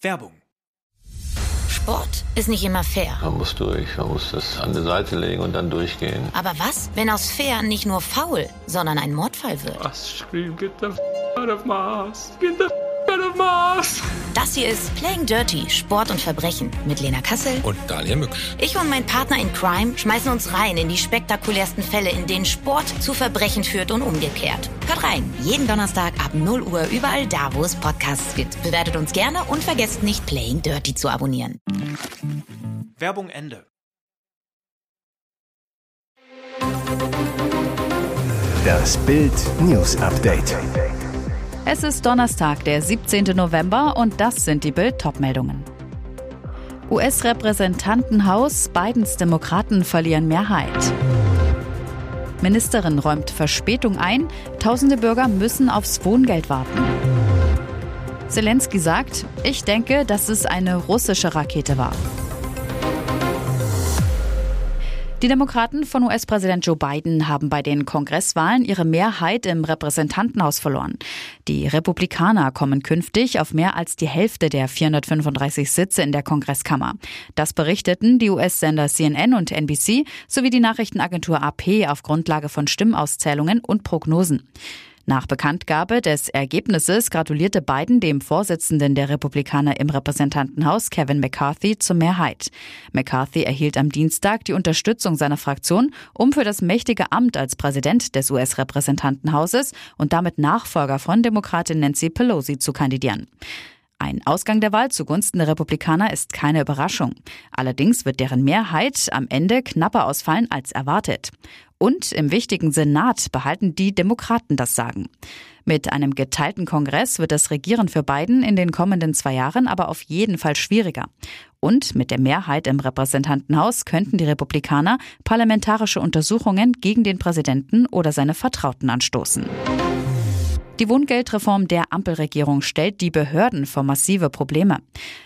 Werbung. Sport ist nicht immer fair. Man muss durch, man muss das an die Seite legen und dann durchgehen. Aber was, wenn aus fair nicht nur faul, sondern ein Mordfall wird? Was scream, get the f out of Mars, get the f out of Mars. Das hier ist Playing Dirty, Sport und Verbrechen mit Lena Kassel Und Daniel Mücksch. Ich und mein Partner in Crime schmeißen uns rein in die spektakulärsten Fälle, in denen Sport zu Verbrechen führt und umgekehrt. Hört rein, jeden Donnerstag ab 0 Uhr überall da, wo es Podcasts gibt. Bewertet uns gerne und vergesst nicht, Playing Dirty zu abonnieren. Werbung Ende. Das Bild News Update. Es ist Donnerstag, der 17. November und das sind die Bild-Top-Meldungen. US-Repräsentantenhaus, Bidens Demokraten verlieren Mehrheit. Ministerin räumt Verspätung ein, tausende Bürger müssen aufs Wohngeld warten. Zelensky sagt, ich denke, dass es eine russische Rakete war. Die Demokraten von US-Präsident Joe Biden haben bei den Kongresswahlen ihre Mehrheit im Repräsentantenhaus verloren. Die Republikaner kommen künftig auf mehr als die Hälfte der 435 Sitze in der Kongresskammer. Das berichteten die US-Sender CNN und NBC sowie die Nachrichtenagentur AP auf Grundlage von Stimmauszählungen und Prognosen. Nach Bekanntgabe des Ergebnisses gratulierte Biden dem Vorsitzenden der Republikaner im Repräsentantenhaus, Kevin McCarthy, zur Mehrheit. McCarthy erhielt am Dienstag die Unterstützung seiner Fraktion, um für das mächtige Amt als Präsident des US-Repräsentantenhauses und damit Nachfolger von Demokratin Nancy Pelosi zu kandidieren. Ein Ausgang der Wahl zugunsten der Republikaner ist keine Überraschung. Allerdings wird deren Mehrheit am Ende knapper ausfallen als erwartet. Und im wichtigen Senat behalten die Demokraten das Sagen. Mit einem geteilten Kongress wird das Regieren für Biden in den kommenden zwei Jahren aber auf jeden Fall schwieriger. Und mit der Mehrheit im Repräsentantenhaus könnten die Republikaner parlamentarische Untersuchungen gegen den Präsidenten oder seine Vertrauten anstoßen. Die Wohngeldreform der Ampelregierung stellt die Behörden vor massive Probleme.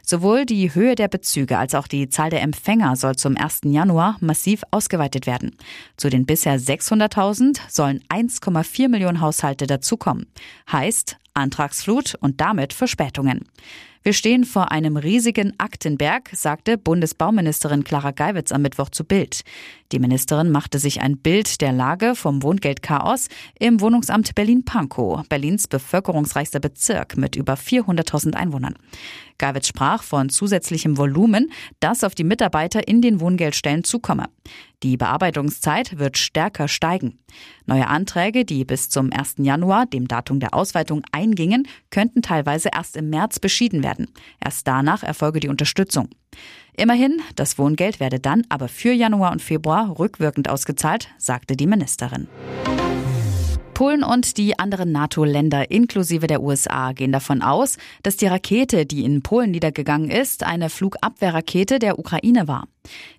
Sowohl die Höhe der Bezüge als auch die Zahl der Empfänger soll zum 1. Januar massiv ausgeweitet werden. Zu den bisher 600.000 sollen 1,4 Millionen Haushalte dazukommen. Heißt Antragsflut und damit Verspätungen. Wir stehen vor einem riesigen Aktenberg, sagte Bundesbauministerin Clara Geiwitz am Mittwoch zu Bild. Die Ministerin machte sich ein Bild der Lage vom Wohngeldchaos im Wohnungsamt Berlin-Pankow, Berlins bevölkerungsreichster Bezirk mit über 400.000 Einwohnern. Geiwitz sprach von zusätzlichem Volumen, das auf die Mitarbeiter in den Wohngeldstellen zukomme. Die Bearbeitungszeit wird stärker steigen. Neue Anträge, die bis zum 1. Januar, dem Datum der Ausweitung, eingingen, könnten teilweise erst im März beschieden werden. Erst danach erfolge die Unterstützung. Immerhin, das Wohngeld werde dann aber für Januar und Februar rückwirkend ausgezahlt, sagte die Ministerin. Polen und die anderen NATO-Länder inklusive der USA gehen davon aus, dass die Rakete, die in Polen niedergegangen ist, eine Flugabwehrrakete der Ukraine war.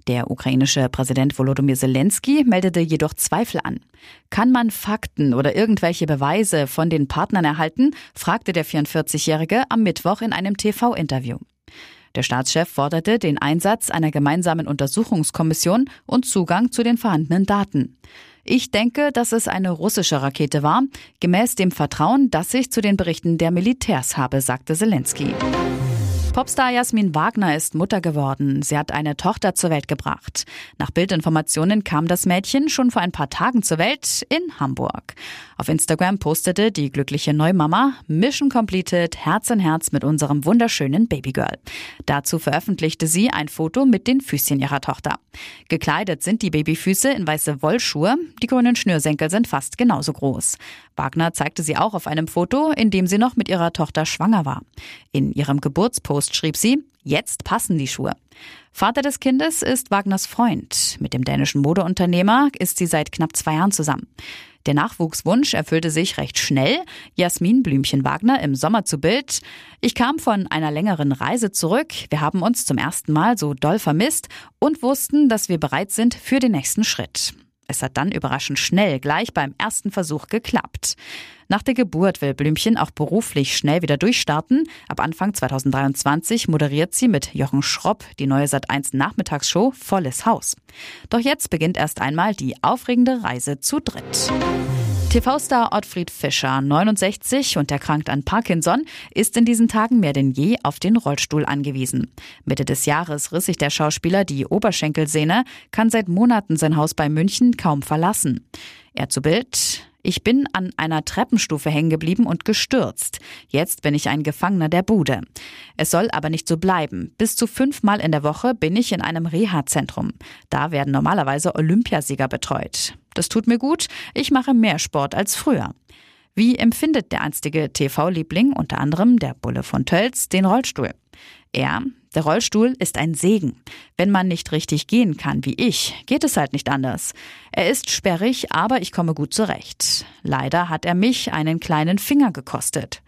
Der ukrainische Präsident Volodymyr Zelensky meldete jedoch Zweifel an. Kann man Fakten oder irgendwelche Beweise von den Partnern erhalten? fragte der 44-Jährige am Mittwoch in einem TV-Interview. Der Staatschef forderte den Einsatz einer gemeinsamen Untersuchungskommission und Zugang zu den vorhandenen Daten. Ich denke, dass es eine russische Rakete war, gemäß dem Vertrauen, das ich zu den Berichten der Militärs habe, sagte Zelensky. Popstar Jasmin Wagner ist Mutter geworden. Sie hat eine Tochter zur Welt gebracht. Nach Bildinformationen kam das Mädchen schon vor ein paar Tagen zur Welt in Hamburg. Auf Instagram postete die glückliche Neumama Mission completed, Herz in Herz mit unserem wunderschönen Babygirl. Dazu veröffentlichte sie ein Foto mit den Füßchen ihrer Tochter. Gekleidet sind die Babyfüße in weiße Wollschuhe. Die grünen Schnürsenkel sind fast genauso groß. Wagner zeigte sie auch auf einem Foto, in dem sie noch mit ihrer Tochter schwanger war. In ihrem Geburtspost schrieb sie, jetzt passen die Schuhe. Vater des Kindes ist Wagners Freund. Mit dem dänischen Modeunternehmer ist sie seit knapp zwei Jahren zusammen. Der Nachwuchswunsch erfüllte sich recht schnell. Jasmin Blümchen Wagner im Sommer zu Bild. Ich kam von einer längeren Reise zurück. Wir haben uns zum ersten Mal so doll vermisst und wussten, dass wir bereit sind für den nächsten Schritt. Es hat dann überraschend schnell gleich beim ersten Versuch geklappt. Nach der Geburt will Blümchen auch beruflich schnell wieder durchstarten. Ab Anfang 2023 moderiert sie mit Jochen Schropp die neue Sat1 Nachmittagsshow Volles Haus. Doch jetzt beginnt erst einmal die aufregende Reise zu dritt. TV-Star Ottfried Fischer, 69 und erkrankt an Parkinson, ist in diesen Tagen mehr denn je auf den Rollstuhl angewiesen. Mitte des Jahres riss sich der Schauspieler die Oberschenkelsehne, kann seit Monaten sein Haus bei München kaum verlassen. Er zu Bild, ich bin an einer Treppenstufe hängen geblieben und gestürzt. Jetzt bin ich ein Gefangener der Bude. Es soll aber nicht so bleiben. Bis zu fünfmal in der Woche bin ich in einem Reha-Zentrum. Da werden normalerweise Olympiasieger betreut. Das tut mir gut. Ich mache mehr Sport als früher. Wie empfindet der einstige TV-Liebling, unter anderem der Bulle von Tölz, den Rollstuhl? Er, der Rollstuhl ist ein Segen. Wenn man nicht richtig gehen kann wie ich, geht es halt nicht anders. Er ist sperrig, aber ich komme gut zurecht. Leider hat er mich einen kleinen Finger gekostet.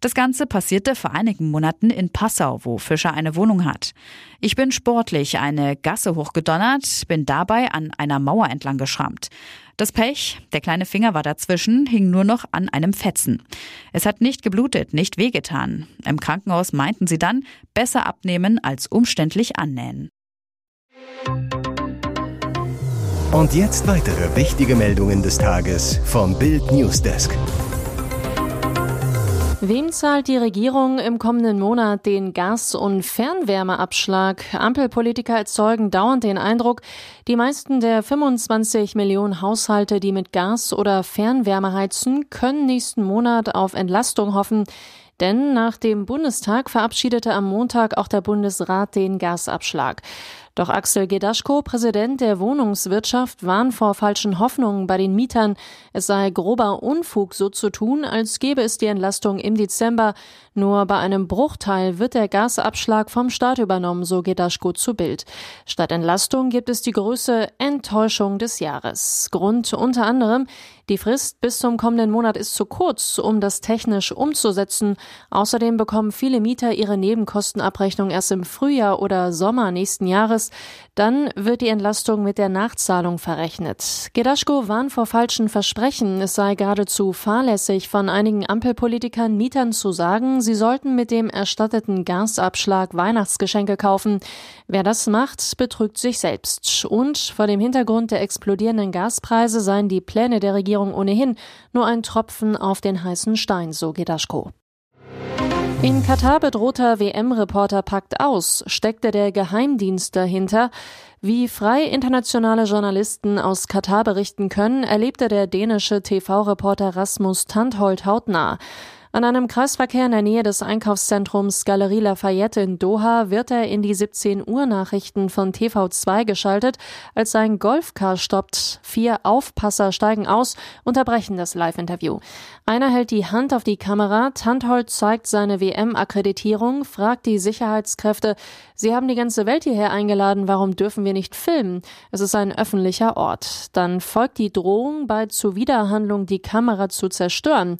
Das Ganze passierte vor einigen Monaten in Passau, wo Fischer eine Wohnung hat. Ich bin sportlich eine Gasse hochgedonnert, bin dabei an einer Mauer entlang geschrammt. Das Pech, der kleine Finger war dazwischen, hing nur noch an einem Fetzen. Es hat nicht geblutet, nicht wehgetan. Im Krankenhaus meinten sie dann, besser abnehmen als umständlich annähen. Und jetzt weitere wichtige Meldungen des Tages vom Bild Newsdesk. Wem zahlt die Regierung im kommenden Monat den Gas- und Fernwärmeabschlag? Ampelpolitiker erzeugen dauernd den Eindruck, die meisten der 25 Millionen Haushalte, die mit Gas oder Fernwärme heizen, können nächsten Monat auf Entlastung hoffen. Denn nach dem Bundestag verabschiedete am Montag auch der Bundesrat den Gasabschlag. Doch Axel Gedaschko, Präsident der Wohnungswirtschaft, warnt vor falschen Hoffnungen bei den Mietern. Es sei grober Unfug, so zu tun, als gäbe es die Entlastung im Dezember. Nur bei einem Bruchteil wird der Gasabschlag vom Staat übernommen, so Gedaschko zu Bild. Statt Entlastung gibt es die größte Enttäuschung des Jahres. Grund unter anderem, die Frist bis zum kommenden Monat ist zu kurz, um das technisch umzusetzen. Außerdem bekommen viele Mieter ihre Nebenkostenabrechnung erst im Frühjahr oder Sommer nächsten Jahres. Dann wird die Entlastung mit der Nachzahlung verrechnet. Gedaschko warnt vor falschen Versprechen. Es sei geradezu fahrlässig von einigen Ampelpolitikern Mietern zu sagen, sie sollten mit dem erstatteten Gasabschlag Weihnachtsgeschenke kaufen. Wer das macht, betrügt sich selbst. Und vor dem Hintergrund der explodierenden Gaspreise seien die Pläne der Regierung Regierung ohnehin nur ein Tropfen auf den heißen Stein, so Gedaschko. In Katar bedrohter WM-Reporter packt aus, steckte der Geheimdienst dahinter. Wie frei internationale Journalisten aus Katar berichten können, erlebte der dänische TV-Reporter Rasmus Tandholt hautnah. An einem Kreisverkehr in der Nähe des Einkaufszentrums Galerie Lafayette in Doha wird er in die 17 Uhr Nachrichten von TV2 geschaltet, als sein Golfcar stoppt. Vier Aufpasser steigen aus, unterbrechen das Live-Interview. Einer hält die Hand auf die Kamera, Tandholt zeigt seine WM-Akkreditierung, fragt die Sicherheitskräfte, Sie haben die ganze Welt hierher eingeladen, warum dürfen wir nicht filmen? Es ist ein öffentlicher Ort. Dann folgt die Drohung, bei Zuwiderhandlung die Kamera zu zerstören.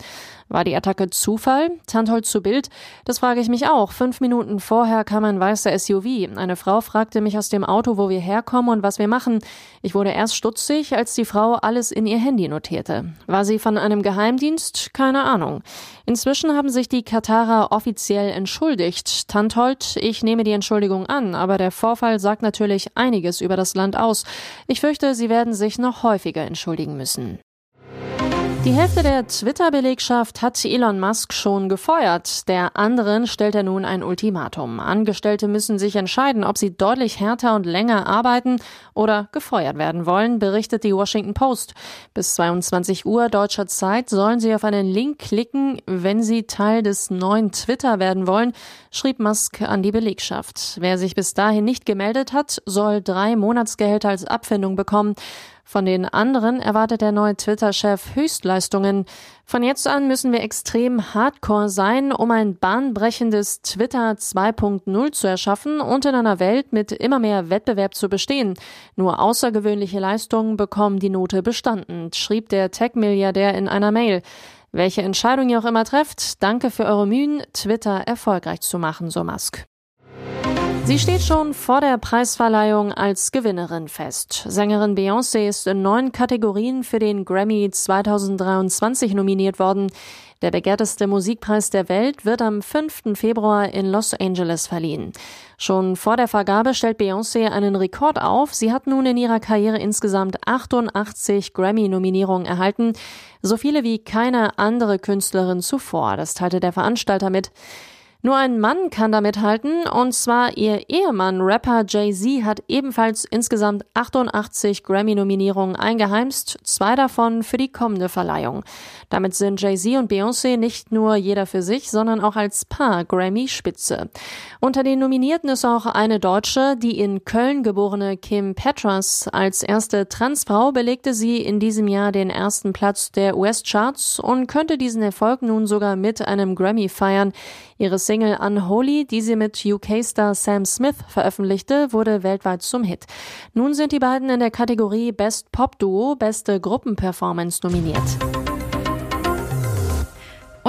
War die Attacke Zufall? Tantholz zu Bild? Das frage ich mich auch. Fünf Minuten vorher kam ein weißer SUV. Eine Frau fragte mich aus dem Auto, wo wir herkommen und was wir machen. Ich wurde erst stutzig, als die Frau alles in ihr Handy notierte. War sie von einem Geheimdienst? Keine Ahnung. Inzwischen haben sich die Katarer offiziell entschuldigt. Tanthold, ich nehme die Entschuldigung an, aber der Vorfall sagt natürlich einiges über das Land aus. Ich fürchte, sie werden sich noch häufiger entschuldigen müssen. Die Hälfte der Twitter-Belegschaft hat Elon Musk schon gefeuert. Der anderen stellt er nun ein Ultimatum. Angestellte müssen sich entscheiden, ob sie deutlich härter und länger arbeiten oder gefeuert werden wollen, berichtet die Washington Post. Bis 22 Uhr deutscher Zeit sollen sie auf einen Link klicken, wenn sie Teil des neuen Twitter werden wollen, schrieb Musk an die Belegschaft. Wer sich bis dahin nicht gemeldet hat, soll drei Monatsgehälter als Abfindung bekommen. Von den anderen erwartet der neue Twitter-Chef Höchstleistungen. Von jetzt an müssen wir extrem hardcore sein, um ein bahnbrechendes Twitter 2.0 zu erschaffen und in einer Welt mit immer mehr Wettbewerb zu bestehen. Nur außergewöhnliche Leistungen bekommen die Note bestanden, schrieb der Tech-Milliardär in einer Mail. Welche Entscheidung ihr auch immer trefft, danke für eure Mühen, Twitter erfolgreich zu machen, so Musk. Sie steht schon vor der Preisverleihung als Gewinnerin fest. Sängerin Beyoncé ist in neun Kategorien für den Grammy 2023 nominiert worden. Der begehrteste Musikpreis der Welt wird am 5. Februar in Los Angeles verliehen. Schon vor der Vergabe stellt Beyoncé einen Rekord auf. Sie hat nun in ihrer Karriere insgesamt 88 Grammy-Nominierungen erhalten. So viele wie keine andere Künstlerin zuvor. Das teilte der Veranstalter mit. Nur ein Mann kann da mithalten, und zwar ihr Ehemann, Rapper Jay-Z, hat ebenfalls insgesamt 88 Grammy-Nominierungen eingeheimst, zwei davon für die kommende Verleihung. Damit sind Jay-Z und Beyoncé nicht nur jeder für sich, sondern auch als Paar Grammy-Spitze. Unter den Nominierten ist auch eine Deutsche, die in Köln geborene Kim Petras. Als erste Transfrau belegte sie in diesem Jahr den ersten Platz der US-Charts und könnte diesen Erfolg nun sogar mit einem Grammy feiern. Ihre Single Unholy, die sie mit UK-Star Sam Smith veröffentlichte, wurde weltweit zum Hit. Nun sind die beiden in der Kategorie Best Pop Duo, beste Gruppenperformance nominiert.